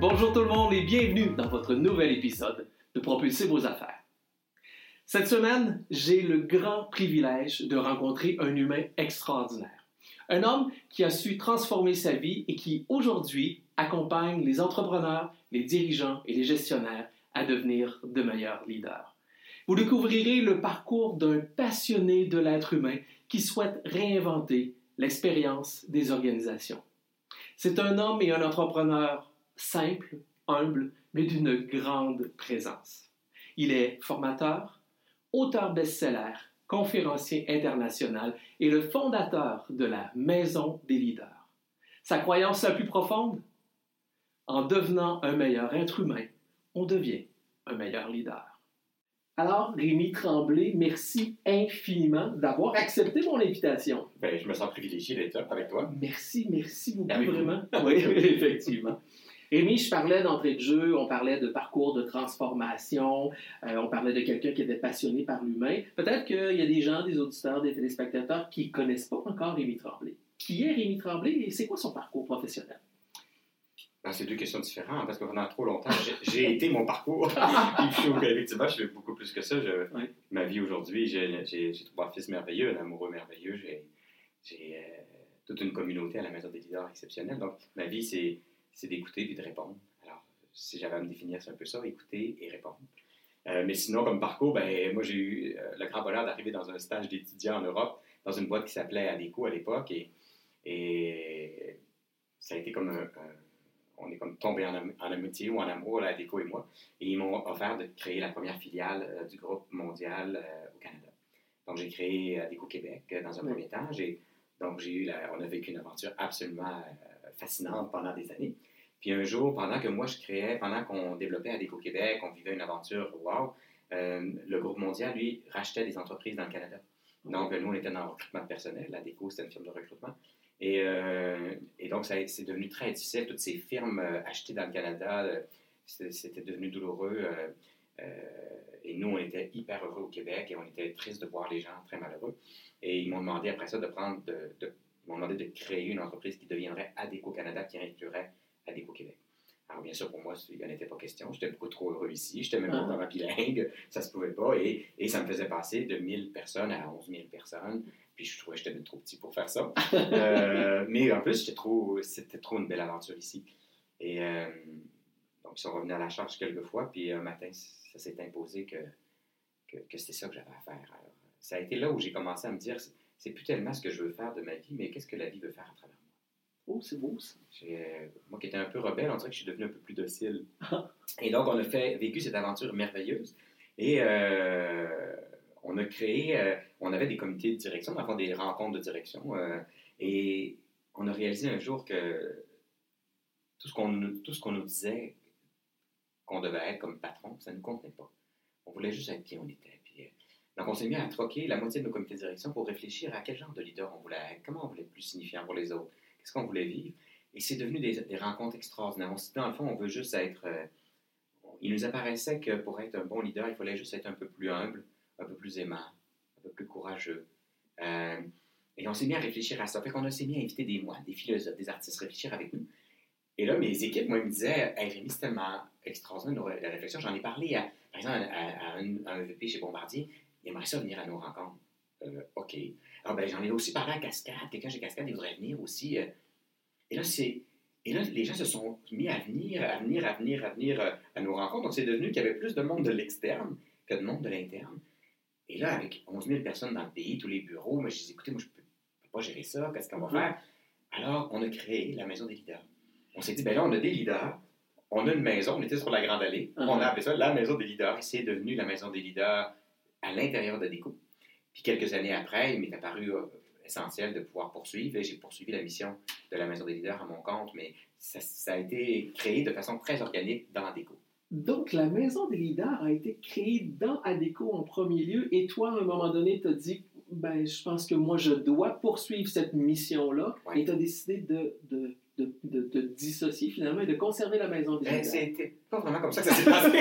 Bonjour tout le monde et bienvenue dans votre nouvel épisode de Propulser vos affaires. Cette semaine, j'ai le grand privilège de rencontrer un humain extraordinaire. Un homme qui a su transformer sa vie et qui aujourd'hui accompagne les entrepreneurs, les dirigeants et les gestionnaires à devenir de meilleurs leaders. Vous découvrirez le parcours d'un passionné de l'être humain qui souhaite réinventer l'expérience des organisations. C'est un homme et un entrepreneur simple, humble, mais d'une grande présence. Il est formateur, auteur best-seller, conférencier international et le fondateur de la Maison des leaders. Sa croyance la plus profonde? En devenant un meilleur être humain, on devient un meilleur leader. Alors, Rémi Tremblay, merci infiniment d'avoir accepté mon invitation. Ben, je me sens privilégié d'être là avec toi. Merci, merci beaucoup, Avec vous. vraiment. Oui, effectivement. Rémi, je parlais d'entrée de jeu, on parlait de parcours de transformation, euh, on parlait de quelqu'un qui était passionné par l'humain. Peut-être qu'il y a des gens, des auditeurs, des téléspectateurs qui ne connaissent pas encore Rémi Tremblay. Qui est Rémi Tremblay et c'est quoi son parcours professionnel? Ben, c'est deux questions différentes parce que pendant trop longtemps, j'ai- été mon parcours. Puis qu'effectivement, je fais beaucoup plus que ça. Je- Oui. Ma vie aujourd'hui, j'ai trois fils merveilleux, un amoureux merveilleux. J'ai j'ai, euh, toute une communauté à la Maison des leaders exceptionnelle. Donc, ma vie, c'est c'est d'écouter et de répondre. Alors, si j'avais à me définir, c'est un peu ça, écouter et répondre. Euh, mais sinon, comme parcours, ben, moi, j'ai eu euh, le grand bonheur d'arriver dans un stage d'étudiant en Europe, dans une boîte qui s'appelait ADECO à l'époque. Et, et ça a été comme un, un- on est comme tombé en, am- en amitié ou en amour, là, ADECO et moi. Et ils m'ont offert de créer la première filiale euh, du groupe mondial euh, au Canada. Donc, j'ai créé ADECO Québec euh, dans un Oui. premier temps. Donc, j'ai eu la- on a vécu une aventure absolument fascinante pendant des années. Puis un jour, pendant que moi je créais, pendant qu'on développait ADECO Québec, on vivait une aventure, wow, euh, le groupe mondial, lui, rachetait des entreprises dans le Canada. Donc, nous, on était dans le recrutement de personnel. ADECO, c'était une firme de recrutement. Et, euh, et donc, c'est devenu très difficile. Toutes ces firmes euh, achetées dans le Canada, euh, c'était devenu douloureux. et nous, on était hyper heureux au Québec et on était triste de voir les gens très malheureux. Et ils m'ont demandé après ça de prendre, de, m'ont demandé de créer une entreprise qui deviendrait ADECO Canada, qui inclurait ADECO Québec. Alors, bien sûr, pour moi, il n'y en était pas question. J'étais beaucoup trop heureux ici. J'étais même pas Ah. bilingue. Ça se pouvait pas. Et, et ça me faisait passer de 1000 personnes à 11 000 personnes. Puis je trouvais que j'étais trop petit pour faire ça. Euh, mais en plus, trop, c'était trop une belle aventure ici. Et euh, donc, ils sont revenus à la charge quelques fois. Puis un matin, ça s'est imposé que, que, que c'était ça que j'avais à faire. Alors, ça a été là où j'ai commencé à me dire, c'est- plus tellement ce que je veux faire de ma vie, mais qu'est-ce que la vie veut faire à travers moi? Oh, c'est beau ça. Euh, moi qui étais un peu rebelle, on dirait que je suis devenu un peu plus docile. Et donc, on a fait, vécu cette aventure merveilleuse. Et euh, on a créé, euh, on avait des comités de direction, enfin des rencontres de direction. euh, et on a réalisé un jour que tout ce qu'on nous- tout ce qu'on nous disait qu'on devait être comme patron, ça ne nous contenait pas. On voulait juste être qui on était. Donc, on s'est mis à troquer la moitié de nos comités de direction pour réfléchir à quel genre de leader on voulait être, comment on voulait être plus signifiant pour les autres, qu'est-ce qu'on voulait vivre. Et c'est devenu des, rencontres extraordinaires. On s'est dit, dans le fond, on veut juste être. euh, il nous apparaissait que pour être un bon leader, il fallait juste être un peu plus humble, un peu plus aimant, un peu plus courageux. Euh, et on s'est mis à réfléchir à ça. Fait qu'on a s'est mis à inviter des moines, des philosophes, des artistes réfléchir avec nous. Et là, mes équipes, moi, ils me disaient Hey, Rémi, c'est tellement extraordinaire la réflexion. J'en ai parlé, par exemple, à, un, à un VP chez Bombardier. Il aimerait ça venir à nos rencontres. Euh, OK. Alors, ben, j'en ai aussi parlé à Cascade. Quelqu'un chez Cascade, il voudrait venir aussi. euh. Et là, c'est Et là, les gens se sont mis à venir, à venir, à venir, à venir euh, à nos rencontres. Donc, c'est devenu qu'il y avait plus de monde de l'externe que de monde de l'interne. Et là, avec 11 000 personnes dans le pays, tous les bureaux, moi, je dis, écoutez, moi, je ne peux, pas gérer ça, qu'est-ce qu'on va Mhm. faire? Alors, on a créé la Maison des leaders. On s'est dit, ben là, on a des leaders, on a une maison, on était sur la Grande Allée, on a appelé ça la Maison des leaders, et c'est devenu la Maison des leaders à l'intérieur de Déco. Puis quelques années après, il m'est apparu euh, essentiel de pouvoir poursuivre, et j'ai poursuivi la mission de la Maison des leaders à mon compte, mais ça, ça a été créé de façon très organique dans Déco. Donc, la maison des leaders a été créée dans ADECO en premier lieu, et toi, à un moment donné, tu as dit, ben, je pense que moi, je dois poursuivre cette mission-là, Ouais. et tu as décidé de, de, de, de, de dissocier finalement et de conserver la maison des Ben, leaders. c'était pas vraiment comme ça que ça s'est passé.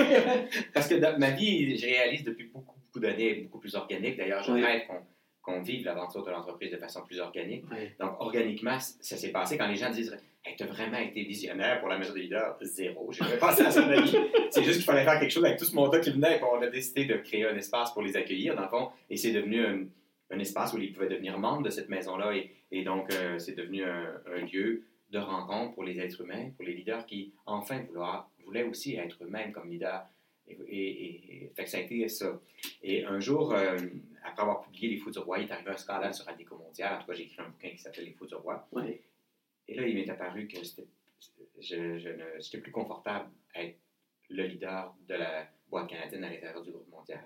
Parce que dans ma vie, je réalise depuis beaucoup, beaucoup d'années beaucoup plus organique. D'ailleurs, je Oui. rêve qu'on qu'on vive l'aventure de l'entreprise de façon plus organique. Donc, organiquement, ça s'est passé quand les gens disent hey, Tu as vraiment été visionnaire pour la maison des leaders Zéro. J'ai jamais pensé à ça de. C'est juste qu'il fallait faire quelque chose avec tout ce monde-là qui venait. on a décidé de créer un espace pour les accueillir, dans le fond. Et c'est devenu un, un espace où ils pouvaient devenir membres de cette maison-là. Et, et donc, euh, c'est devenu un, un lieu de rencontre pour les êtres humains, pour les leaders qui, enfin, vouloir- voulaient aussi être eux-mêmes comme leaders. Et, et- et- fait que ça a été ça. Et un jour, euh, après avoir publié Les Fous du Roi, il est arrivé un scandale sur Adéco Mondial. En tout cas, j'ai écrit un bouquin qui s'appelle Les Fous du Roi. Ouais. Et là, il m'est apparu que c'était- je, je ne- j'étais plus confortable à être le leader de la boîte canadienne à l'intérieur du groupe mondial.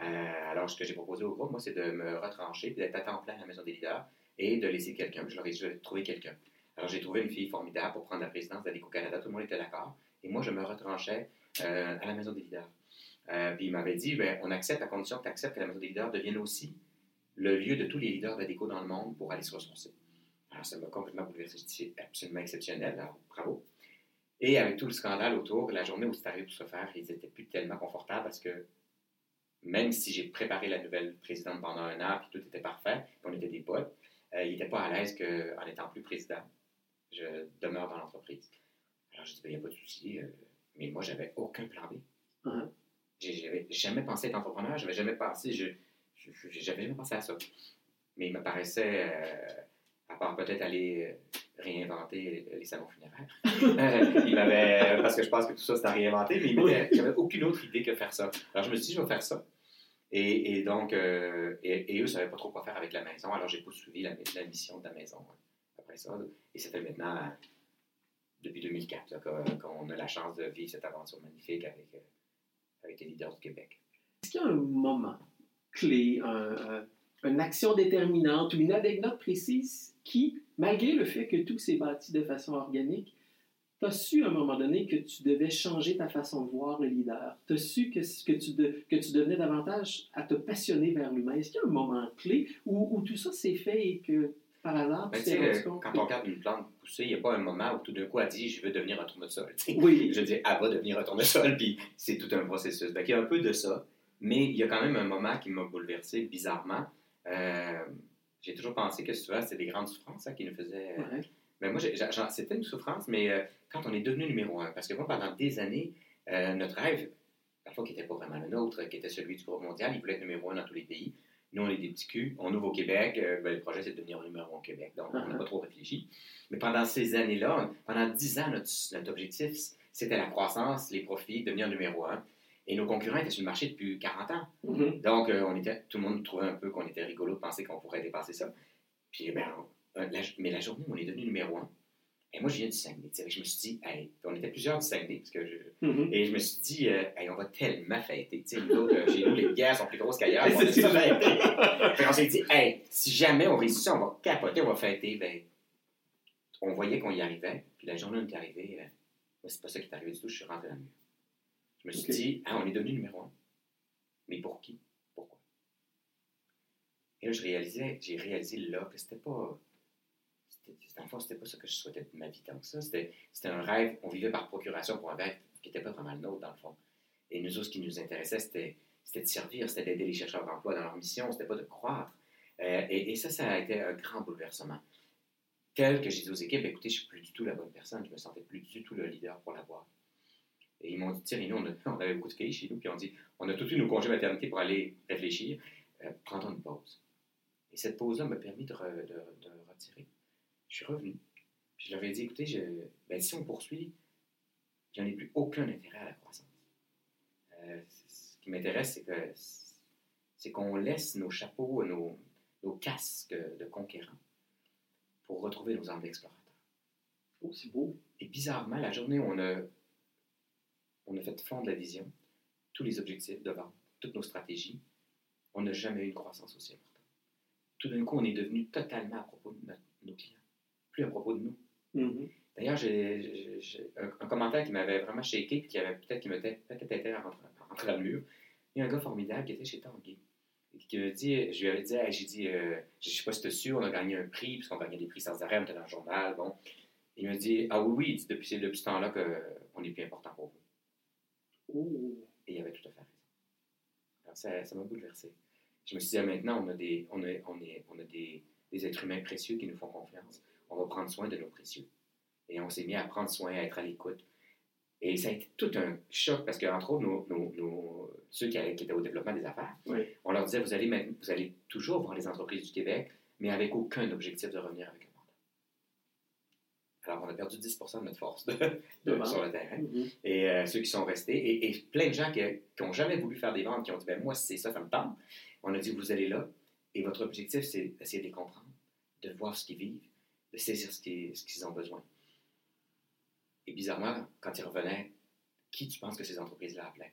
Euh, alors, ce que j'ai proposé au groupe, moi, c'est de me retrancher, puis d'être à temps plein à la maison des leaders et de laisser quelqu'un. Je leur ai dit, je vais trouver quelqu'un. Alors, j'ai trouvé une fille formidable pour prendre la présidence d'Adéco Canada. Tout le monde était d'accord. Et moi, je me retranchais euh, à la maison des leaders. Euh, puis il m'avait dit, ben, on accepte à condition que tu acceptes que la maison des leaders devienne aussi le lieu de tous les leaders d'Adéco dans le monde pour aller se ressourcer. Alors, ça m'a complètement bouleversé. C'est absolument exceptionnel. Alors, bravo. Et avec tout le scandale autour, la journée où c'est arrivé pour se faire, ils n'étaient plus tellement confortables parce que même si j'ai préparé la nouvelle présidente pendant un an, puis tout était parfait, puis on était des potes, euh, ils n'étaient pas à l'aise qu'en étant plus président, je demeure dans l'entreprise. Alors, je dis, il n'y a pas de souci. euh, mais moi, j'avais aucun plan B. Mhm. J'ai- J'avais jamais pensé être entrepreneur, j'avais jamais pensé, je, j'avais jamais pensé à ça. Mais il me paraissait, euh, à part peut-être aller euh, réinventer les salons funéraires, euh, il m'avait, parce que je pense que tout ça c'est à réinventer, mais il j'avais aucune autre idée que faire ça. Alors je me suis dit, je vais faire ça. Et, et donc, euh, et, et eux ne savaient pas trop quoi faire avec la maison, alors j'ai poursuivi la, la mission de la maison euh, après ça. Et ça fait maintenant, depuis 2004, là, qu'on- qu'on a la chance de vivre cette aventure magnifique avec, euh, avec les leaders du Québec. Est-ce qu'il y a un moment clé, un- un- une action déterminante ou une anecdote précise qui, malgré le fait que tout s'est bâti de façon organique, tu as su à un moment donné que tu devais changer ta façon de voir le leader? Tu as su que, tu que tu devenais davantage à te passionner vers l'humain? Est-ce qu'il y a un moment clé où tout ça s'est fait et que par hasard, Ben, tu sais, euh, quand on regarde une plante pousser, il n'y a pas un moment où tout d'un coup elle dit je veux devenir un tournesol. Oui, Je dis elle va devenir un tournesol, puis c'est tout un processus. Donc, il y a un peu de ça, mais il y a quand même un moment qui m'a bouleversé bizarrement. Euh, j'ai toujours pensé que souvent c'était des grandes souffrances hein, qui nous faisaient. Ouais. Mais moi, j'ai- j'ai- c'était une souffrance, mais euh, quand on est devenu numéro un, parce que moi, pendant des années, euh, notre rêve, parfois qui n'était pas vraiment le nôtre, qui était celui du groupe mondial, il voulait être numéro un dans tous les pays. Nous, on est des petits culs, on ouvre au Québec, euh, ben, le projet c'est de devenir numéro un au Québec, donc on n'a Uh-huh. pas trop réfléchi. Mais pendant ces années-là, pendant dix ans, notre, notre objectif, c'était la croissance, les profits, devenir numéro un. Et nos concurrents étaient sur le marché depuis 40 ans. Mhm. Donc, euh, on était, tout le monde trouvait un peu qu'on était rigolo de penser qu'on pourrait dépasser ça. Puis, ben, on- euh, la- mais la journée où on est devenu numéro un, et moi, je viens du Saguenay. tu sais, Je me suis dit, hey, on était plusieurs du Saguenay, parce que je- Mhm. et je me suis dit, euh, Hey, on va tellement fêter. Nous autres, euh, chez nous, les bières sont plus grosses qu'ailleurs. On qu'on s'est dit, hey, si jamais on réussit ça, on va capoter, on va fêter. Ben, on voyait qu'on y arrivait. Puis la journée où on est arrivé, euh, moi, c'est pas ça qui est arrivé du tout. Je suis rentré dans le mur. Je me suis dit, ah, on est devenu numéro un. Mais pour qui? Pourquoi? Et là, je réalisais, j'ai réalisé là que c'était pas. Dans le fond, c'était pas ça que je souhaitais de ma vie tant que ça. C'était un rêve. On vivait par procuration pour un rêve qui n'était pas vraiment le nôtre, dans le fond. Et nous autres, ce qui nous intéressait, c'était de servir, c'était d'aider les chercheurs d'emploi dans leur mission, c'était pas de croître. Euh, et, ça, ça a été un grand bouleversement. Tel que j'ai dit aux équipes, écoutez, je suis plus du tout la bonne personne, je me sentais plus du tout le leader pour la. Et ils m'ont dit, Thierry, nous, on, avait beaucoup de filles chez nous, puis on dit, on a tout eu nos congés maternité pour aller réfléchir, euh, prends-toi une pause. Et cette pause-là m'a permis de- de retirer. Je suis revenu, puis je leur ai dit, écoutez, je, ben, si on poursuit, j'en ai plus aucun intérêt à la croissance. Euh, ce qui m'intéresse, c'est que c'est qu'on laisse nos chapeaux, nos, nos casques de conquérants pour retrouver nos armes d'explorateurs. Oh, c'est beau. Et bizarrement, la journée où on a, on a fait fondre la vision, tous les objectifs de vente, toutes nos stratégies, on n'a jamais eu une croissance aussi importante. Tout d'un coup, on est devenu totalement à propos de nos clients, plus à propos de nous. Mhm. D'ailleurs, j'ai un, un, commentaire qui m'avait vraiment shaké, qui avait peut-être qui m'était peut-être été à rentrer dans le mur. Il y a un gars formidable qui était chez Tanguy. Qui me dit, je lui avais dit, j'ai dit, euh, je ne sais pas si tu es sûr, on a gagné un prix, puisqu'on gagnait des prix sans arrêt, on était dans le journal. Bon. Il me dit, ah oui, oui, depuis, c'est depuis ce temps-là qu'on est plus important pour vous. Et il avait tout à fait raison. Alors, ça, ça m'a bouleversé. Je me suis dit, ah, maintenant, on a, des, on a, on est, on a des, des êtres humains précieux qui nous font confiance. On va prendre soin de nos précieux. Et on s'est mis à prendre soin, à être à l'écoute. Et ça a été tout un choc parce qu'entre autres, nos, nos, nos, ceux qui, qui, étaient au développement des affaires, oui. on leur disait vous allez, vous allez toujours voir les entreprises du Québec, mais avec aucun objectif de revenir avec un mandat. Alors, on a perdu 10% de notre force de, de, sur le terrain. Mm -hmm. Et euh, ceux qui sont restés, et, et, plein de gens qui n'ont jamais voulu faire des ventes, qui ont dit ben, moi, c'est ça, ça me tente. On a dit vous allez là, et votre objectif, c'est d'essayer de les comprendre, de voir ce qu'ils vivent, de saisir ce qu'ils qu ont besoin. Et bizarrement, quand ils revenaient, qui tu penses que ces entreprises-là appelaient?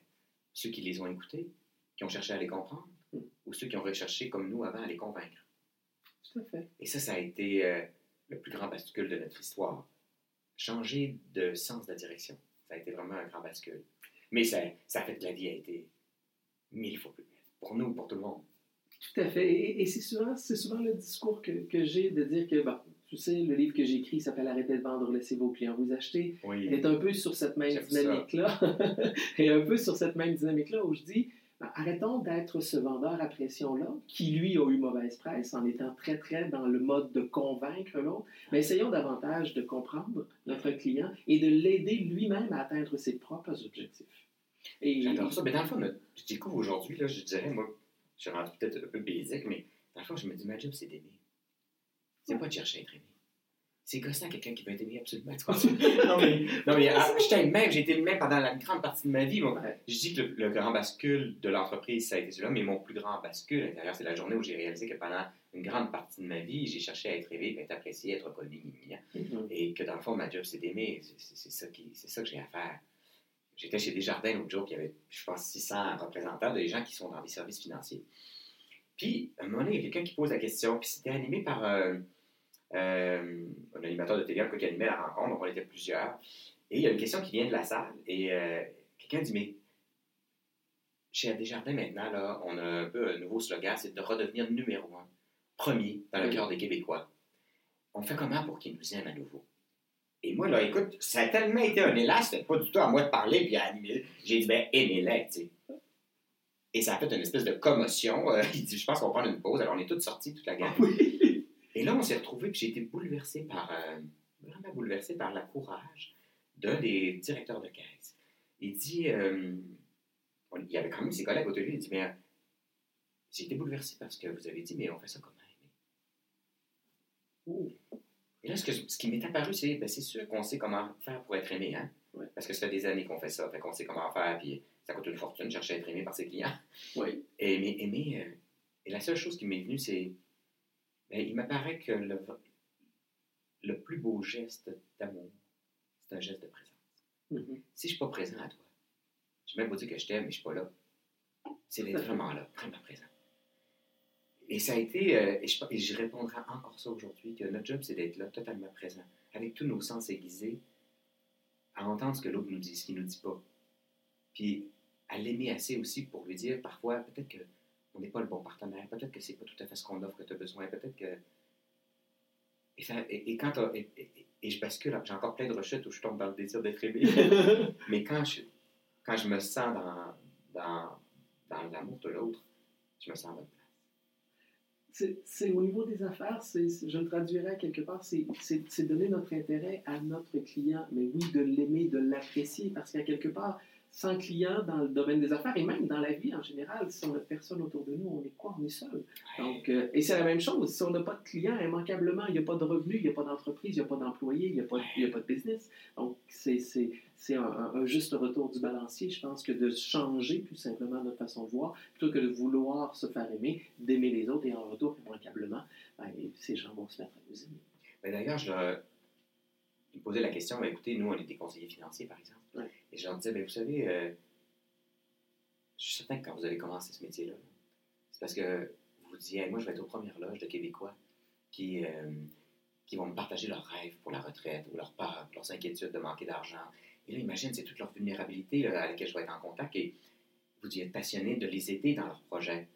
Ceux qui les ont écoutés, qui ont cherché à les comprendre, mm. ou ceux qui ont recherché, comme nous avant, à les convaincre? Tout à fait. Et ça, ça a été euh, le plus grand bascule de notre histoire. Changer de sens de direction, ça a été vraiment un grand bascule. Mais ça, ça a fait que la vie a été mille fois plus belle, pour nous, pour tout le monde. Tout à fait. Et, et c'est souvent, souvent le discours que, que j'ai de dire que, bon, tu sais, le livre que j'ai écrit s'appelle Arrêtez de vendre, laissez vos clients vous acheter. Oui. est un peu sur cette même dynamique-là. et un peu sur cette même dynamique-là où je dis ben, arrêtons d'être ce vendeur à pression-là, qui lui a eu mauvaise presse en étant très, très dans le mode de convaincre l'autre. Mais essayons davantage de comprendre notre client et de l'aider lui-même à atteindre ses propres objectifs. Et... J'adore ça. Mais dans le fond, je découvre aujourd'hui, là, je dirais, moi, je suis rendu peut-être un peu basique, mais dans le fond, je me dis, ma job, c'est d'aimer. C'est pas de chercher à être aimé. C'est gossant quelqu'un qui veut être aimé absolument. non, mais, non, mais ah, je t'aime même, j'ai été même pendant la grande partie de ma vie. Bon, ouais. Je dis que le, le grand bascule de l'entreprise, ça a été celui-là, mais mon plus grand bascule à l'intérieur, c'est la journée où j'ai réalisé que pendant une grande partie de ma vie, j'ai cherché à être aimé, à être apprécié, à être reconnu, mm -hmm. et que dans le fond, ma job, c'est d'aimer. C'est ça, ça que j'ai à faire. J'étais chez Desjardins l'autre jour, puis il y avait, je pense, 600 représentants des gens qui sont dans les services financiers. Puis, à un moment donné, il y a quelqu'un qui pose la question, puis c'était animé par euh, euh, un animateur de télé qui animait la rencontre, donc on était plusieurs. Et il y a une question qui vient de la salle, et euh, quelqu'un dit, mais chez Desjardins maintenant, là, on a un peu un nouveau slogan, c'est de redevenir numéro un, premier dans le cœur des Québécois. On fait comment pour qu'ils nous aiment à nouveau? Et moi, là, écoute, ça a tellement été un élan, c'était pas du tout à moi de parler puis à animer. J'ai dit, ben, aimez-les, tu sais. Et ça a fait une espèce de commotion. Euh, il dit, je pense qu'on va prendre une pause. Alors, on est tous sortis, toute la gang. Oui. Et là, on s'est retrouvés, puis j'ai été bouleversé par, euh, vraiment bouleversé par le courage d'un des directeurs de caisse. Il dit, euh, on- il y avait quand même ses collègues autour de lui, il dit, mais euh, j'ai été bouleversé parce que vous avez dit, mais on fait ça comment? Aimer? Et là, ce, que- ce qui m'est apparu, c'est, ben, c'est sûr qu'on sait comment faire pour être aimé, hein? Ouais. Parce que ça fait des années qu'on fait ça, fait qu'on sait comment faire, puis ça coûte une fortune, chercher à être aimé par ses clients. Oui. Et, mais, aimer, euh, et la seule chose qui m'est venue, c'est. ben, il m'apparaît que le, le plus beau geste d'amour, c'est un geste de présence. Mhm. Si je ne suis pas présent à toi, je vais même pas dire que je t'aime, mais je ne suis pas là. C'est d'être vraiment là, vraiment présent. Et ça a été, euh, et, je, et je répondrai encore ça aujourd'hui, que notre job, c'est d'être là, totalement présent, avec tous nos sens aiguisés, à entendre ce que l'autre nous dit, ce qu'il ne nous dit pas. Puis à l'aimer assez aussi pour lui dire parfois, peut-être qu'on n'est pas le bon partenaire, peut-être que c'est pas tout à fait ce qu'on offre que tu as besoin, peut-être que. Et, ça- et- et quand et, je bascule, j'ai encore plein de rechutes où je tombe dans le désir d'être aimé. Mais quand je, quand je me sens dans, dans, dans l'amour de l'autre, je me sens à bonne place. C'est au niveau des affaires, je le traduirais quelque part, c'est donner notre intérêt à notre client, mais oui, de l'aimer, de l'apprécier, parce qu'à quelque part, sans clients dans le domaine des affaires et même dans la vie en général, si on n'a personne autour de nous, on est quoi? On est seul. Donc, euh, et c'est la même chose. Si on n'a pas de clients, immanquablement, il n'y a pas de revenus, il n'y a pas d'entreprise, il n'y a pas d'employés, il n'y a, pas- a de business. Donc, c'est, un, juste retour du balancier, je pense, que de changer tout simplement notre façon de voir, plutôt que de vouloir se faire aimer, d'aimer les autres et en retour, immanquablement, ben, ces gens vont se mettre à nous aimer. Mais D'ailleurs, je me posaient la question, ben, écoutez, nous, on est des conseillers financiers, par exemple. Ouais. Et je leur disais, ben, vous savez, euh, je suis certain que quand vous avez commencé ce métier-là, c'est parce que vous vous disiez, moi, je vais être aux premières loges de Québécois qui, euh, qui vont me partager leurs rêves pour la retraite ou leurs peurs, leurs inquiétudes de manquer d'argent. Et là, imagine, c'est toute leur vulnérabilité là, à laquelle je vais être en contact et vous y êtes passionné de les aider dans leurs projets.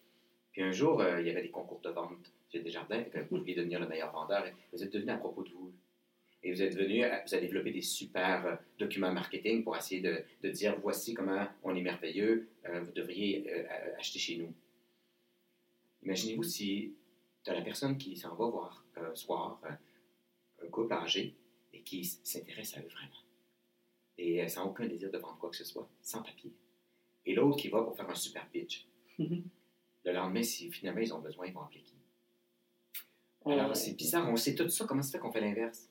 Puis un jour, euh, il y avait des concours de vente chez Desjardins, que vous vouliez devenir le meilleur vendeur. Et vous êtes devenu à propos de vous. Et vous êtes venu, euh, vous avez développé des super euh, documents marketing pour essayer de, de dire voici comment on est merveilleux, euh, vous devriez euh, acheter chez nous. Imaginez-vous si tu as la personne qui s'en va voir un soir un couple âgé et qui s'intéresse à eux vraiment. Et sans aucun désir de vendre quoi que ce soit, sans papier. Et l'autre qui va pour faire un super pitch. Mhm. Le lendemain, si finalement ils ont besoin, ils vont appeler qui? Alors, c'est bizarre, on sait tout ça. Comment ça fait qu'on fait l'inverse?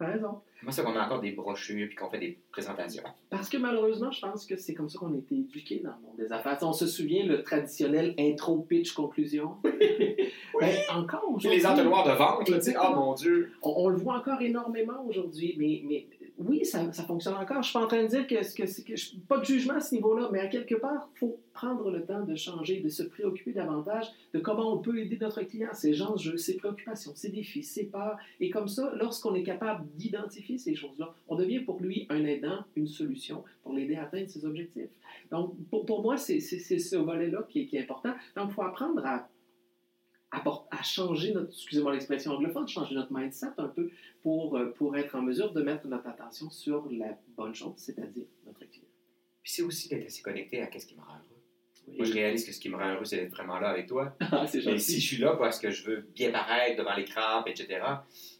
T'as raison. Comment ça fait qu'on a encore des brochures puis qu'on fait des présentations? Parce que malheureusement, je pense que c'est comme ça qu'on a été éduqués dans le monde des affaires. On se souvient le traditionnel intro, pitch, conclusion. Ben, encore Puis aujourd'hui. les entonnoirs de vente, tu sais, oh mon Dieu! On, on le voit encore énormément aujourd'hui, mais, mais oui, ça, fonctionne encore. Je suis pas en train de dire que, que, que pas de jugement à ce niveau-là, mais à quelque part, il faut prendre le temps de changer, de se préoccuper davantage de comment on peut aider notre client, ses enjeux, ses préoccupations, ses défis, ses peurs. Et comme ça, lorsqu'on est capable d'identifier ces choses-là, on devient pour lui un aidant, une solution pour l'aider à atteindre ses objectifs. Donc, pour, moi, c'est ce volet-là qui, qui est important. Donc, il faut apprendre à à, changer notre, excusez-moi l'expression anglophone, changer notre mindset un peu pour, euh, pour être en mesure de mettre notre attention sur la bonne chose, c'est-à-dire notre client. Puis c'est aussi d'être assez connecté à ce qui me rend heureux. Oui. Moi, je réalise que ce qui me rend heureux, c'est d'être vraiment là avec toi. Ah, c'est Mais gentil. si je suis là parce que je veux bien paraître devant l'écran, puis etc.,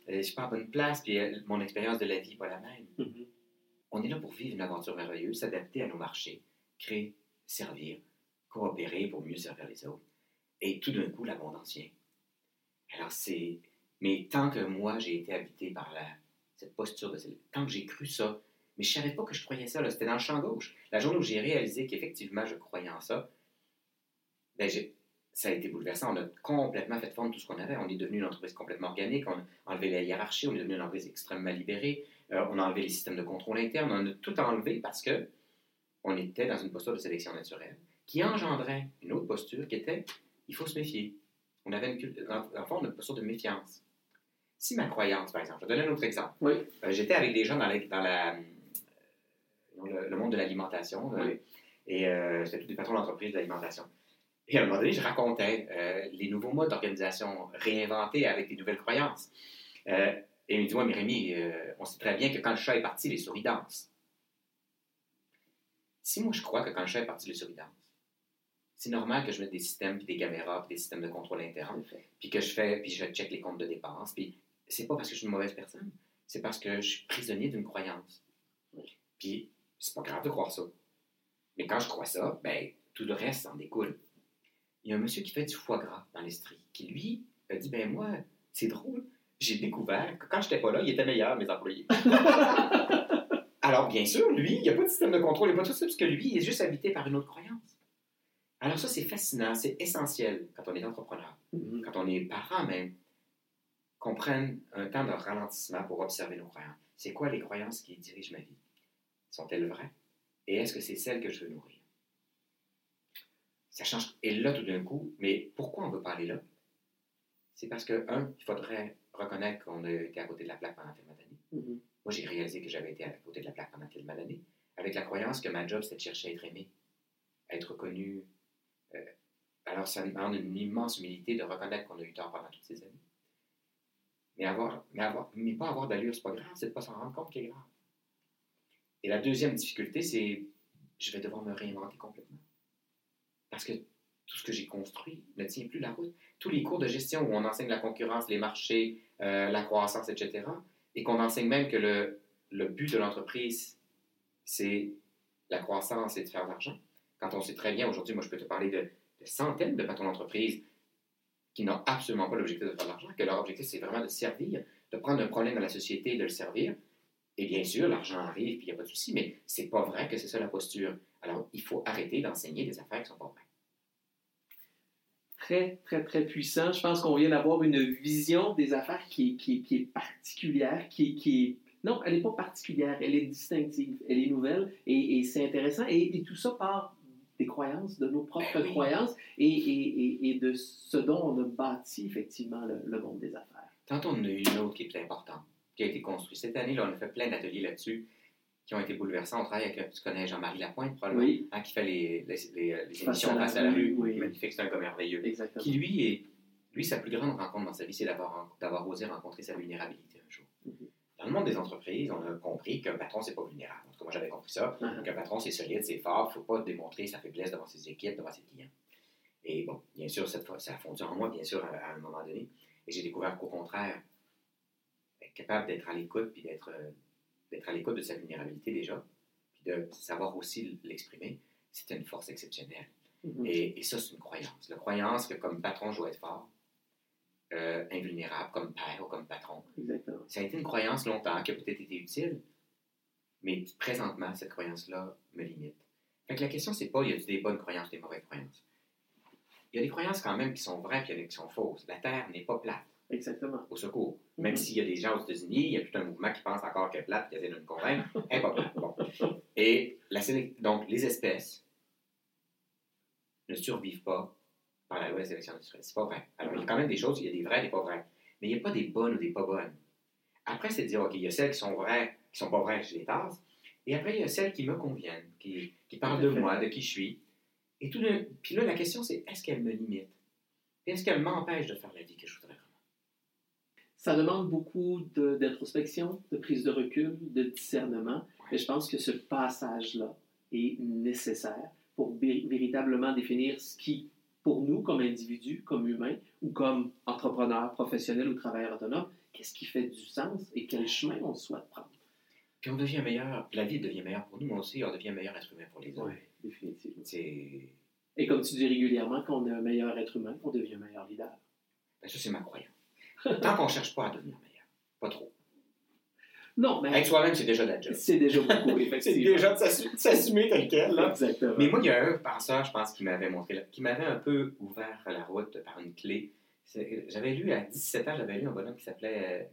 euh, je suis pas à bonne place, puis euh, mon expérience de la vie n'est pas la même. Mhm. On est là pour vivre une aventure merveilleuse, s'adapter à nos marchés, créer, servir, coopérer pour mieux servir les autres. Et tout d'un coup, l'abondance vient. Alors c'est... Mais tant que moi, j'ai été habité par la... cette posture de... Tant que j'ai cru ça, mais je savais pas que je croyais ça, c'était dans le champ gauche. La journée où j'ai réalisé qu'effectivement, je croyais en ça, ben, ça a été bouleversant. On a complètement fait fondre tout ce qu'on avait. On est devenu une entreprise complètement organique. On a enlevé la hiérarchie. On est devenu une entreprise extrêmement libérée. Euh, on a enlevé les systèmes de contrôle interne. On a tout enlevé parce que on était dans une posture de sélection naturelle qui engendrait une autre posture qui était il faut se méfier. On avait une, le fond, une posture de méfiance. Si ma croyance, par exemple, je vais donner un autre exemple. Oui. Euh, J'étais avec des gens dans, la- dans la, euh, le, le monde de l'alimentation. euh. Et euh, c'était tous des patrons d'entreprise de l'alimentation. Et à un moment donné, je racontais les nouveaux modes d'organisation réinventés avec des nouvelles croyances. Et il me dit Moi, Rémi, euh, on sait très bien que quand le chat est parti, les souris dansent. Si moi, je crois que quand le chat est parti, les souris dansent, c'est normal que je mette des systèmes, puis des caméras, puis des systèmes de contrôle interne, puis que je fais, puis je check les comptes de dépenses, puis c'est pas parce que je suis une mauvaise personne, c'est parce que je suis prisonnier d'une croyance. Puis c'est pas grave de croire ça. Mais quand je crois ça, ben tout le reste en découle. Il y a un monsieur qui fait du foie gras dans l'Estrie, qui lui a dit ben moi, c'est drôle, j'ai découvert que quand j'étais pas là, il était meilleur mes employés. Alors bien sûr, lui, il n'y a pas de système de contrôle, il n'y a pas tout ça, parce que lui, il est juste habité par une autre croyance. Alors ça, c'est fascinant, c'est essentiel quand on est entrepreneur Mhm. quand on est parent même, qu'on prenne un temps de ralentissement pour observer nos croyances. C'est quoi les croyances qui dirigent ma vie? Sont-elles vraies? Et est-ce que c'est celles que je veux nourrir? Ça change. Et là, tout d'un coup, mais pourquoi on veut pas aller là? C'est parce que, un, il faudrait reconnaître qu'on a été à côté de la plaque pendant tellement d'années. Mhm. Moi, j'ai réalisé que j'avais été à côté de la plaque pendant tellement d'années, avec la croyance que ma job, c'était de chercher à être aimé, à être reconnu. Euh, alors, ça demande une immense humilité de reconnaître qu'on a eu tort pendant toutes ces années. Mais, avoir, mais, avoir, mais pas avoir d'allure, c'est pas grave, c'est de pas s'en rendre compte qui est grave. Et la deuxième difficulté, c'est je vais devoir me réinventer complètement. Parce que tout ce que j'ai construit ne tient plus la route. Tous les cours de gestion où on enseigne la concurrence, les marchés, euh, la croissance, etc., et qu'on enseigne même que le, le but de l'entreprise, c'est la croissance et de faire de l'argent. Quand on sait très bien, aujourd'hui, moi, je peux te parler de, centaines de patrons d'entreprise qui n'ont absolument pas l'objectif de faire de l'argent, que leur objectif, c'est vraiment de servir, de prendre un problème dans la société et de le servir. Et bien sûr, l'argent arrive, puis il n'y a pas de souci, mais c'est pas vrai que c'est ça la posture. Alors, il faut arrêter d'enseigner des affaires qui sont pas vraies. Très, très, très puissant. Je pense qu'on vient d'avoir une vision des affaires qui, est particulière, qui, est non, elle n'est pas particulière, elle est distinctive, elle est nouvelle et, et c'est intéressant. Et, et, tout ça part des croyances, de nos propres Ben oui. croyances et, et, de ce dont on a bâti effectivement le, le monde des affaires. Tantôt, on a eu une autre qui est plus importante, qui a été construite. Cette année, là, on a fait plein d'ateliers là-dessus qui ont été bouleversants. On travaille avec, tu connais Jean-Marie Lapointe, probablement, Oui, hein, qui fait les, les, les, les Face émissions à la Face à la rue, oui. Magnifique, c'est un gars merveilleux. exactement. Qui, lui, est, lui, sa plus grande rencontre dans sa vie, c'est d'avoir d'avoir osé rencontrer sa vulnérabilité. Dans le monde des entreprises, on a compris qu'un patron, c'est pas vulnérable. En tout cas, moi, j'avais compris ça. Ah, qu'un patron, c'est solide, c'est fort, il ne faut pas démontrer sa faiblesse devant ses équipes, devant ses clients. Et bon, bien sûr, cette fois, ça a fondu en moi, bien sûr, à, à un moment donné. Et j'ai découvert qu'au contraire, être capable d'être à l'écoute, puis d'être euh, d'être à l'écoute de sa vulnérabilité déjà, puis de savoir aussi l'exprimer, c'était une force exceptionnelle. mhm. Et, et ça, c'est une croyance. La croyance que comme patron, je dois être fort, euh, invulnérable, comme père ou comme patron. Exactement. Ça a été une croyance longtemps qui a peut-être été utile, mais présentement, cette croyance-là me limite. Fait que la question, c'est pas, y a des bonnes croyances ou des mauvaises croyances? Il y a des croyances quand même qui sont vraies, puis il y en a qui sont fausses. La Terre n'est pas plate, Exactement. au secours. Même Mhm. s'il y a des gens aux États-Unis, il y a tout un mouvement qui pense encore qu'elle est plate, qui essaie de nous convaincre, elle n'est pas plate. Bon. Et la donc, les espèces ne survivent pas par la loi de sélection naturelle. C'est pas vrai. Alors, il y a quand même des choses, il y a des vraies et des pas vraies. Mais il n'y a pas des bonnes ou des pas bonnes. Après, c'est de dire, OK, il y a celles qui sont vraies, qui sont pas vraies, je les tasse. Et après, il y a celles qui me conviennent, qui, qui parlent de moi, de qui je suis. Et tout Puis là, la question, c'est est-ce qu'elles me limitent? Est-ce qu'elles m'empêchent de faire la vie que je voudrais vraiment? Ça demande beaucoup d'introspection, de, prise de recul, de discernement. Et je pense que ce passage-là est nécessaire pour vé- véritablement définir ce qui, pour nous, comme individus, comme humains, ou comme entrepreneurs, professionnels ou travailleurs autonomes, qu'est-ce qui fait du sens et quel chemin on souhaite prendre? Puis on devient meilleur, la vie devient meilleure pour nous, mais aussi on devient meilleur être humain pour les autres. définitivement. C'est... Et comme tu dis régulièrement, quand on est un meilleur être humain, on devient un meilleur leader. ben, ça, c'est ma croyance. Tant qu'on ne cherche pas à devenir meilleur. Pas trop. Non, mais Être soi-même, c'est déjà de la job. c'est déjà beaucoup, effectivement. de s'assu- de s'assumer tel quel. là. Exactement. Mais moi, il y a un penseur, je pense, qui m'avait montré, qui m'avait un peu ouvert la route par une clé. C'est- J'avais lu, à 17 ans, j'avais lu un bonhomme qui s'appelait euh,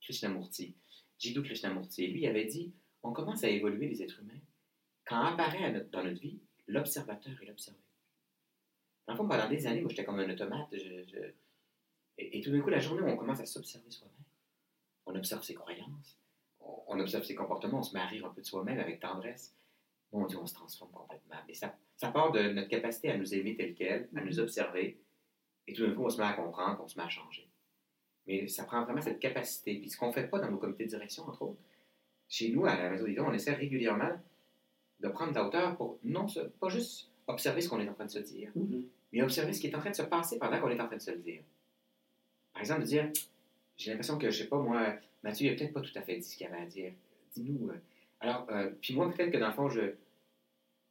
Krishnamurti, Jiddu Krishnamurti. Et lui, il avait dit on commence à évoluer, les êtres humains, quand apparaît dans notre vie l'observateur et l'observé. Dans le fond, pendant des années, moi, j'étais comme un automate. je- je- Et, et tout d'un coup, la journée où on commence à s'observer soi-même, on observe ses croyances, on, observe ses comportements, on se met à rire un peu de soi-même avec tendresse. Mon Dieu, on se transforme complètement. Et ça, ça part de notre capacité à nous aimer tel quel, à nous observer, et tout d'un coup, on se met à comprendre, on se met à changer. Mais ça prend vraiment cette capacité. Puis ce qu'on ne fait pas dans nos comités de direction, entre autres, chez nous, à la Maison des Dons, on essaie régulièrement de prendre de la hauteur pour non pas juste observer ce qu'on est en train de se dire, Mhm. mais observer ce qui est en train de se passer pendant qu'on est en train de se le dire. Par exemple, de dire, j'ai l'impression que, je sais pas, moi, Mathieu, il a peut-être pas tout à fait dit ce qu'il avait à dire. Dis-nous. euh, alors, euh, puis moi, peut-être que dans le fond, je ne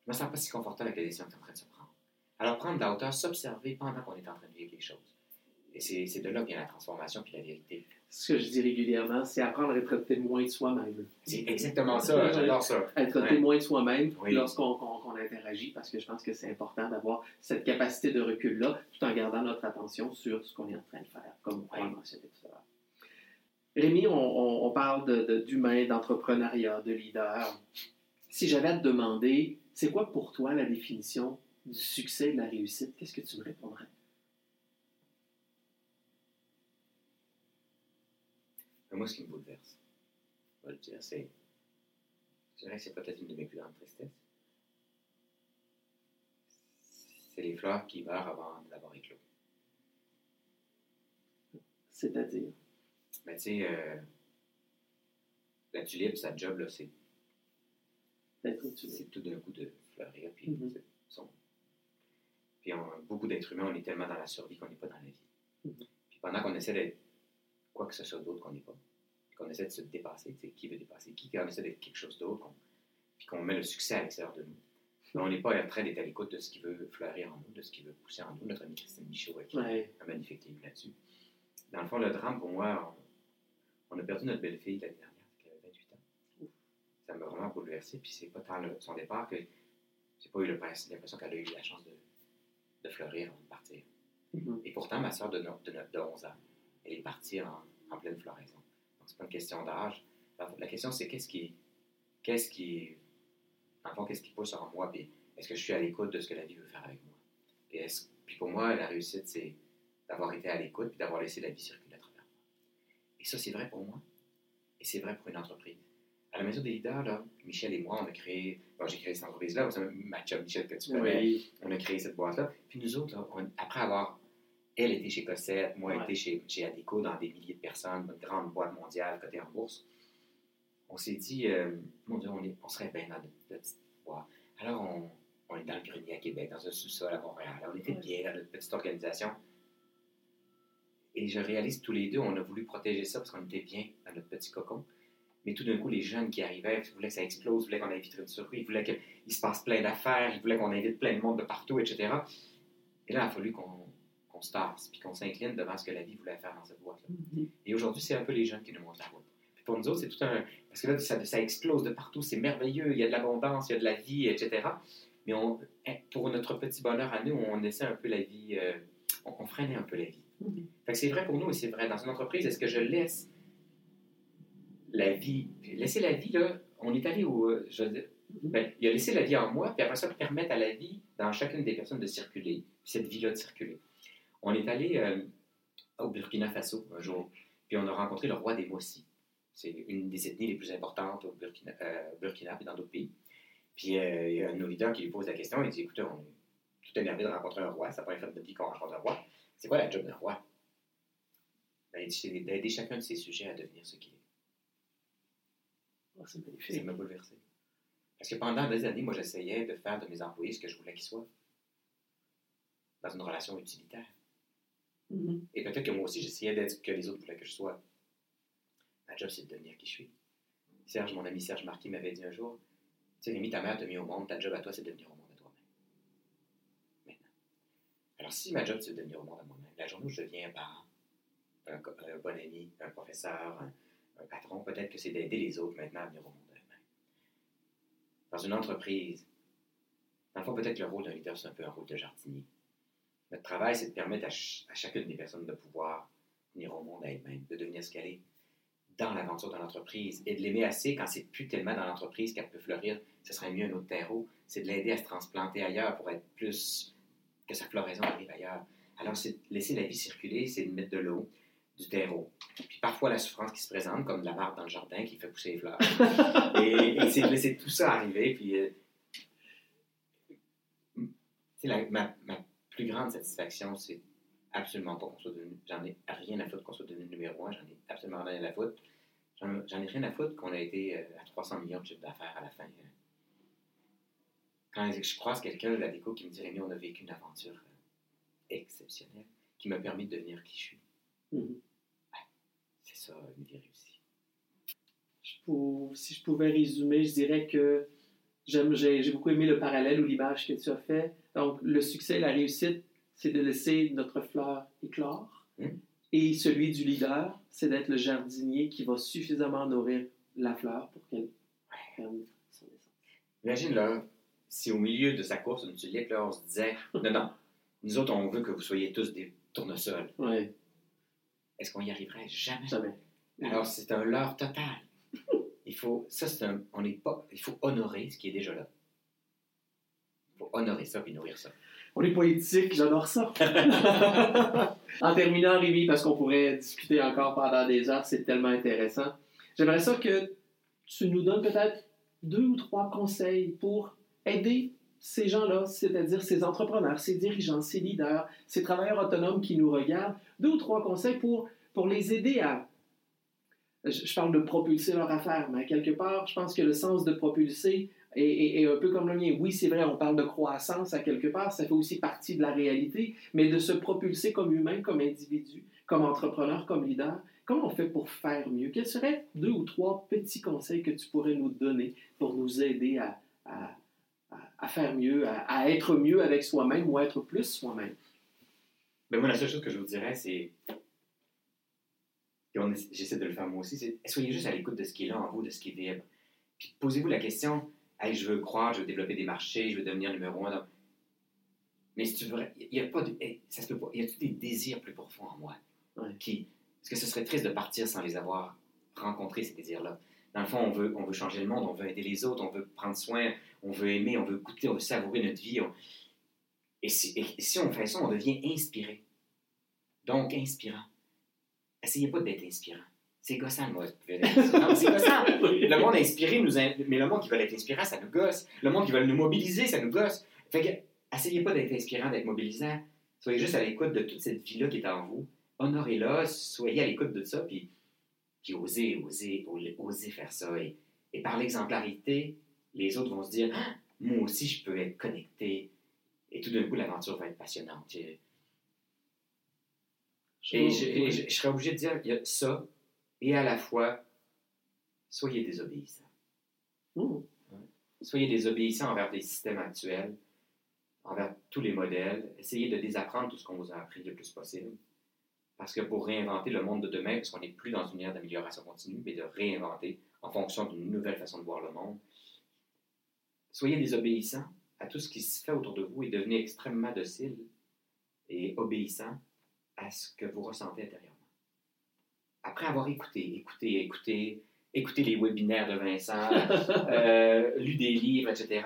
me sens pas si confortable avec la décision qui est en train de se prendre. Alors, prendre de la hauteur, s'observer pendant qu'on est en train de vivre les choses. Et c'est de là que vient la transformation puis la vérité. Ce que je dis régulièrement, c'est apprendre à être témoin de soi-même. C'est exactement ça, j'adore ça. Être Ouais. témoin de soi-même Oui. lorsqu'on qu'on- qu'on interagit, parce que je pense que c'est important d'avoir cette capacité de recul-là, tout en gardant notre attention sur ce qu'on est en train de faire, comme on Oui. mentionné tout à l'heure. Rémi, on, on- on parle de- de- d'humain, d'entrepreneuriat, de leader. Si j'avais à te demander, c'est quoi pour toi la définition du succès et de la réussite, qu'est-ce que tu me répondrais? Mais moi, ce qui me bouleverse, je vais le dire, c'est. Je dirais que c'est peut-être une de mes plus grandes tristesses. C'est les fleurs qui meurent avant d'avoir éclos. C'est-à-dire? Mais tu sais, euh, la tulipe, sa job, là, c'est c'est tout d'un coup de fleurir. Puis, Mhm. son- puis on- beaucoup d'êtres humains, on est tellement dans la survie qu'on n'est pas dans la vie. Mhm. Puis pendant qu'on essaie d'être quoi que ce soit d'autre qu'on n'est pas, qu'on essaie de se dépasser, qui veut dépasser qui, qu'on essaie d'être quelque chose d'autre, puis qu'on met le succès à l'extérieur de nous. Mais on n'est pas en train d'être à l'écoute de ce qui veut fleurir en nous, de ce qui veut pousser en nous. Notre amie Christine Michaud a écrit Ouais. un magnifique livre là-dessus. Dans le fond, le drame, pour moi, on, on a perdu notre belle-fille l'année dernière, qui avait 28 ans. Ça m'a vraiment bouleversé, puis c'est pas tant le- son départ que j'ai pas eu le l'impression qu'elle a eu la chance de, de fleurir avant de partir. Mhm. Et pourtant, ma soeur de, no- de, no- de 11 ans, elle est partie en, en pleine floraison. C'est pas une question d'âge. La, la question, c'est qu'est-ce qui, qu'est-ce qui, en fond, qu'est-ce qui pousse en moi, puis est-ce que je suis à l'écoute de ce que la vie veut faire avec moi? Et est-ce- puis pour moi, la réussite, c'est d'avoir été à l'écoute, puis d'avoir laissé la vie circuler à travers moi. Et ça, c'est vrai pour moi, et c'est vrai pour une entreprise. À la Maison des leaders, là, Michel et moi, on a créé, bon, j'ai créé cette entreprise-là, ma chum Michel que tu connais, Oui. on a créé cette boîte-là. Puis nous autres, là, on- après avoir, elle était chez Cossette, moi Ouais. était chez, chez Adeco dans des milliers de personnes, une grande boîte mondiale cotée en bourse, on s'est dit, euh, mon Dieu, on, est- on serait bien dans notre petite boîte. Alors on, on est dans le grenier à Québec, dans un sous-sol à Montréal. On était Ouais. bien dans notre petite organisation. Et je réalise tous les deux, on a voulu protéger ça parce qu'on était bien dans notre petit cocon. Mais tout d'un coup, les jeunes qui arrivaient voulaient que ça explose, voulaient qu'on invite une surprise, ils voulaient qu'il se passe plein d'affaires, ils voulaient qu'on invite plein de monde de partout, etc. Et là, il a fallu qu'on qu'on se tasse, puis qu'on s'incline devant ce que la vie voulait faire dans cette boîte-là. Mhm. Et aujourd'hui, c'est un peu les jeunes qui nous montrent la route. Puis pour nous autres, c'est tout un. Parce que là, ça, ça explose de partout, c'est merveilleux, il y a de l'abondance, il y a de la vie, etc. Mais on, eh, pour notre petit bonheur à nous, on essaie un peu la vie, euh, on, on freinait un peu la vie. Mhm. Fait que c'est vrai pour nous et c'est vrai dans une entreprise. Est-ce que je laisse la vie. Laisser la vie, là, on est allé au. euh, Je dire, ben, il a laissé la vie en moi, puis après ça, permettre à la vie, dans chacune des personnes, de circuler, puis cette vie-là de circuler. On est allé euh, au Burkina Faso un jour, puis on a rencontré le roi des Mossi. C'est une des ethnies les plus importantes au Burkina, euh, Burkina puis dans d'autres pays. Puis euh, il y a un de nos leaders qui lui pose la question, il dit Écoutez, on est tout énervé de rencontrer un roi, ça pourrait faire notre vie qu'on rencontre un roi. C'est quoi la job d'un roi? Ben, C'est d'aider chacun de ses sujets à devenir ce qu'il est. Oh, c'est Ça magnifique. m'a bouleversé. Parce que pendant des années, moi, j'essayais de faire de mes employés ce que je voulais qu'ils soient. Dans une relation utilitaire. Mhm. Et peut-être que moi aussi, j'essayais d'être ce que les autres voulaient que je sois. Ma job, c'est de devenir qui je suis. Serge, mon ami Serge Marquis m'avait dit un jour Tu sais, Rémi, ta mère t'a mis au monde, ta job à toi, c'est de devenir au monde à toi-même. Maintenant. Alors, si ma job, c'est de devenir au monde à moi-même, la journée où je deviens un parent, un, bon ami, un professeur, un, patron, peut-être que c'est d'aider les autres maintenant à venir au monde eux-mêmes. Dans une entreprise, dans le fond, peut-être le rôle d'un leader, c'est un peu un rôle de jardinier. Notre travail, c'est de permettre à, ch- à chacune des personnes de pouvoir venir au monde à elle-même, de devenir ce qu'elle est dans l'aventure de l'entreprise et de l'aimer assez quand c'est plus tellement dans l'entreprise qu'elle peut fleurir. Ce serait mieux un autre terreau. C'est de l'aider à se transplanter ailleurs pour être plus. que sa floraison arrive ailleurs. Alors, c'est de laisser la vie circuler, c'est de mettre de l'eau, du terreau. Puis parfois, la souffrance qui se présente, comme de la marde dans le jardin qui fait pousser les fleurs. et et c'est de laisser tout ça arriver. Puis. euh, la- ma plus grande satisfaction, c'est absolument pas qu'on soit devenu. J'en ai rien à foutre qu'on soit devenu numéro un. J'en ai absolument rien à foutre. J'en ai rien à foutre qu'on a été euh, à 300 millions de chiffre d'affaires à la fin. euh. Quand je croise quelqu'un de la déco qui me dit Rémi, on a vécu une aventure euh, exceptionnelle qui m'a permis de devenir qui je suis. Mhm. C'est ça, une vie réussie. Je pour- si je pouvais résumer, je dirais que j'ai beaucoup aimé le parallèle ou l'image que tu as fait. Donc, le succès, la réussite, c'est de laisser notre fleur éclore. Mm. Et celui du leader, c'est d'être le jardinier qui va suffisamment nourrir la fleur pour qu'elle prenne son essence. Imagine là, si au milieu de sa course, une tulipe, là, on se disait Non, non, nous autres, on veut que vous soyez tous des tournesols. Oui, Est-ce qu'on y arriverait Jamais? jamais. Alors, c'est un leurre total. Il faut, ça, c'est un, on n'est pas, il faut honorer ce qui est déjà là. Faut honorer ça puis nourrir ça. On est poétique, j'adore ça. en terminant, Rémi, parce qu'on pourrait discuter encore pendant des heures, c'est tellement intéressant. J'aimerais ça que tu nous donnes peut-être deux ou trois conseils pour aider ces gens-là, c'est-à-dire ces entrepreneurs, ces dirigeants, ces leaders, ces travailleurs autonomes qui nous regardent. Deux ou trois conseils pour, pour les aider à... Je, je parle de propulser leur affaire, mais quelque part, je pense que le sens de propulser, et, et- et un peu comme le mien, oui, c'est vrai, on parle de croissance à quelque part, ça fait aussi partie de la réalité, mais de se propulser comme humain, comme individu, comme entrepreneur, comme leader, comment on fait pour faire mieux? Quels seraient deux ou trois petits conseils que tu pourrais nous donner pour nous aider à, à, faire mieux, à, être mieux avec soi-même ou à être plus soi-même? Ben moi, la seule chose que je vous dirais, c'est. J'essaie de le faire moi aussi, c'est soyez juste à l'écoute de ce qui est là en vous, de ce qui vibre. Puis posez-vous la question hey, je veux croire, je veux développer des marchés, je veux devenir numéro un. Mais si tu veux, il n'y a pas de. Ça se peut pas. Il y a tous des désirs plus profonds en moi. Qui, parce que ce serait triste de partir sans les avoir rencontrés, ces désirs-là. Dans le fond, on veut, on veut changer le monde, on veut aider les autres, on veut prendre soin, on veut aimer, on veut goûter, on veut savourer notre vie. Et, si, et, si, on fait ça, on devient inspiré. Donc, inspirant. Essayez pas d'être inspirant. C'est gossant, moi. c'est gossant. Le monde inspiré, nous mais le monde qui veut être inspirant, ça nous gosse. Le monde qui veut nous mobiliser, ça nous gosse. Fait que, essayez pas d'être inspirant, d'être mobilisant. Soyez juste à l'écoute de toute cette vie-là qui est en vous. Honorez-la, soyez à l'écoute de ça, puis, puis osez, osez, osez faire ça. Et, et par l'exemplarité, les autres vont se dire ah, Moi aussi, je peux être connecté. Et tout d'un coup, l'aventure va être passionnante. Et, je, je, serais obligé de dire qu'il y a ça, et à la fois, soyez désobéissants. Mmh. Soyez désobéissants envers des systèmes actuels, envers tous les modèles. Essayez de désapprendre tout ce qu'on vous a appris le plus possible. Parce que pour réinventer le monde de demain, parce qu'on n'est plus dans une ère d'amélioration continue, mais de réinventer en fonction d'une nouvelle façon de voir le monde, soyez désobéissants à tout ce qui se fait autour de vous et devenez extrêmement docile et obéissant à ce que vous ressentez intérieurement après avoir écouté, écouté, écouté, écouté les webinaires de Vincent, euh, lu des livres, etc.,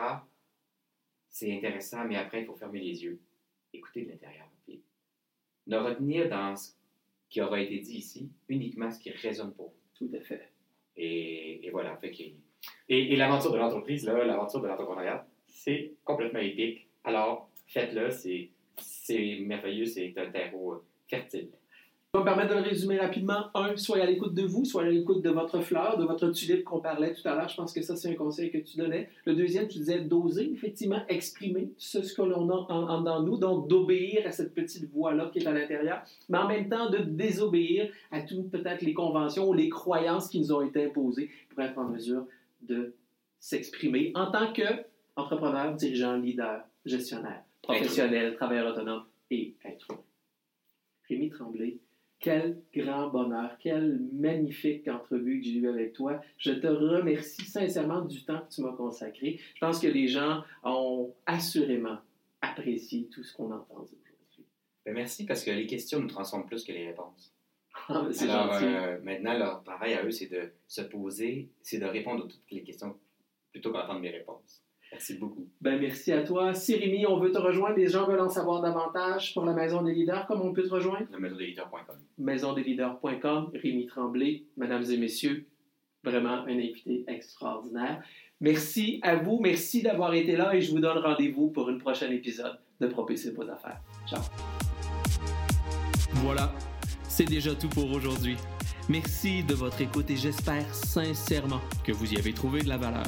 c'est intéressant, mais après, il faut fermer les yeux, écouter de l'intérieur. Ne retenir dans ce qui aura été dit ici uniquement ce qui résonne pour vous. Tout à fait. Et, voilà. Fait et, et l'aventure de l'entreprise, l'aventure de l'entrepreneuriat, c'est complètement épique. Alors, faites-le, c'est merveilleux, c'est un terreau fertile. Je vais me permettre de le résumer rapidement. Un, soyez à l'écoute de vous, soyez à l'écoute de votre fleur, de votre tulipe qu'on parlait tout à l'heure. Je pense que ça, c'est un conseil que tu donnais. Le deuxième, tu disais d'oser, effectivement, exprimer ce, que l'on a en, dans nous, donc d'obéir à cette petite voix-là qui est à l'intérieur, mais en même temps de désobéir à toutes peut-être les conventions ou les croyances qui nous ont été imposées pour être en mesure de s'exprimer en tant qu'entrepreneur, dirigeant, leader, gestionnaire, professionnel, travailleur autonome et être. Rémi Tremblay, quel grand bonheur, quelle magnifique entrevue que j'ai eue avec toi. Je te remercie sincèrement du temps que tu m'as consacré. Je pense que les gens ont assurément apprécié tout ce qu'on a entendu aujourd'hui. Ben, merci parce que les questions nous transforment plus que les réponses. Ah, ben, Alors euh, maintenant, leur travail à eux, c'est de se poser, c'est de répondre à toutes les questions plutôt qu'entendre mes réponses. Merci beaucoup. Ben, merci à toi. Sirémy, on veut te rejoindre. Les gens veulent en savoir davantage pour la Maison des leaders. Comment on peut te rejoindre? La maisondesleaders.com. Maisondesleaders.com. Rémi Tremblay, mesdames et messieurs, vraiment un invité extraordinaire. Merci à vous. Merci d'avoir été là et je vous donne rendez-vous pour un prochain épisode de Propulser vos affaires. Ciao. Voilà, c'est déjà tout pour aujourd'hui. Merci de votre écoute et j'espère sincèrement que vous y avez trouvé de la valeur.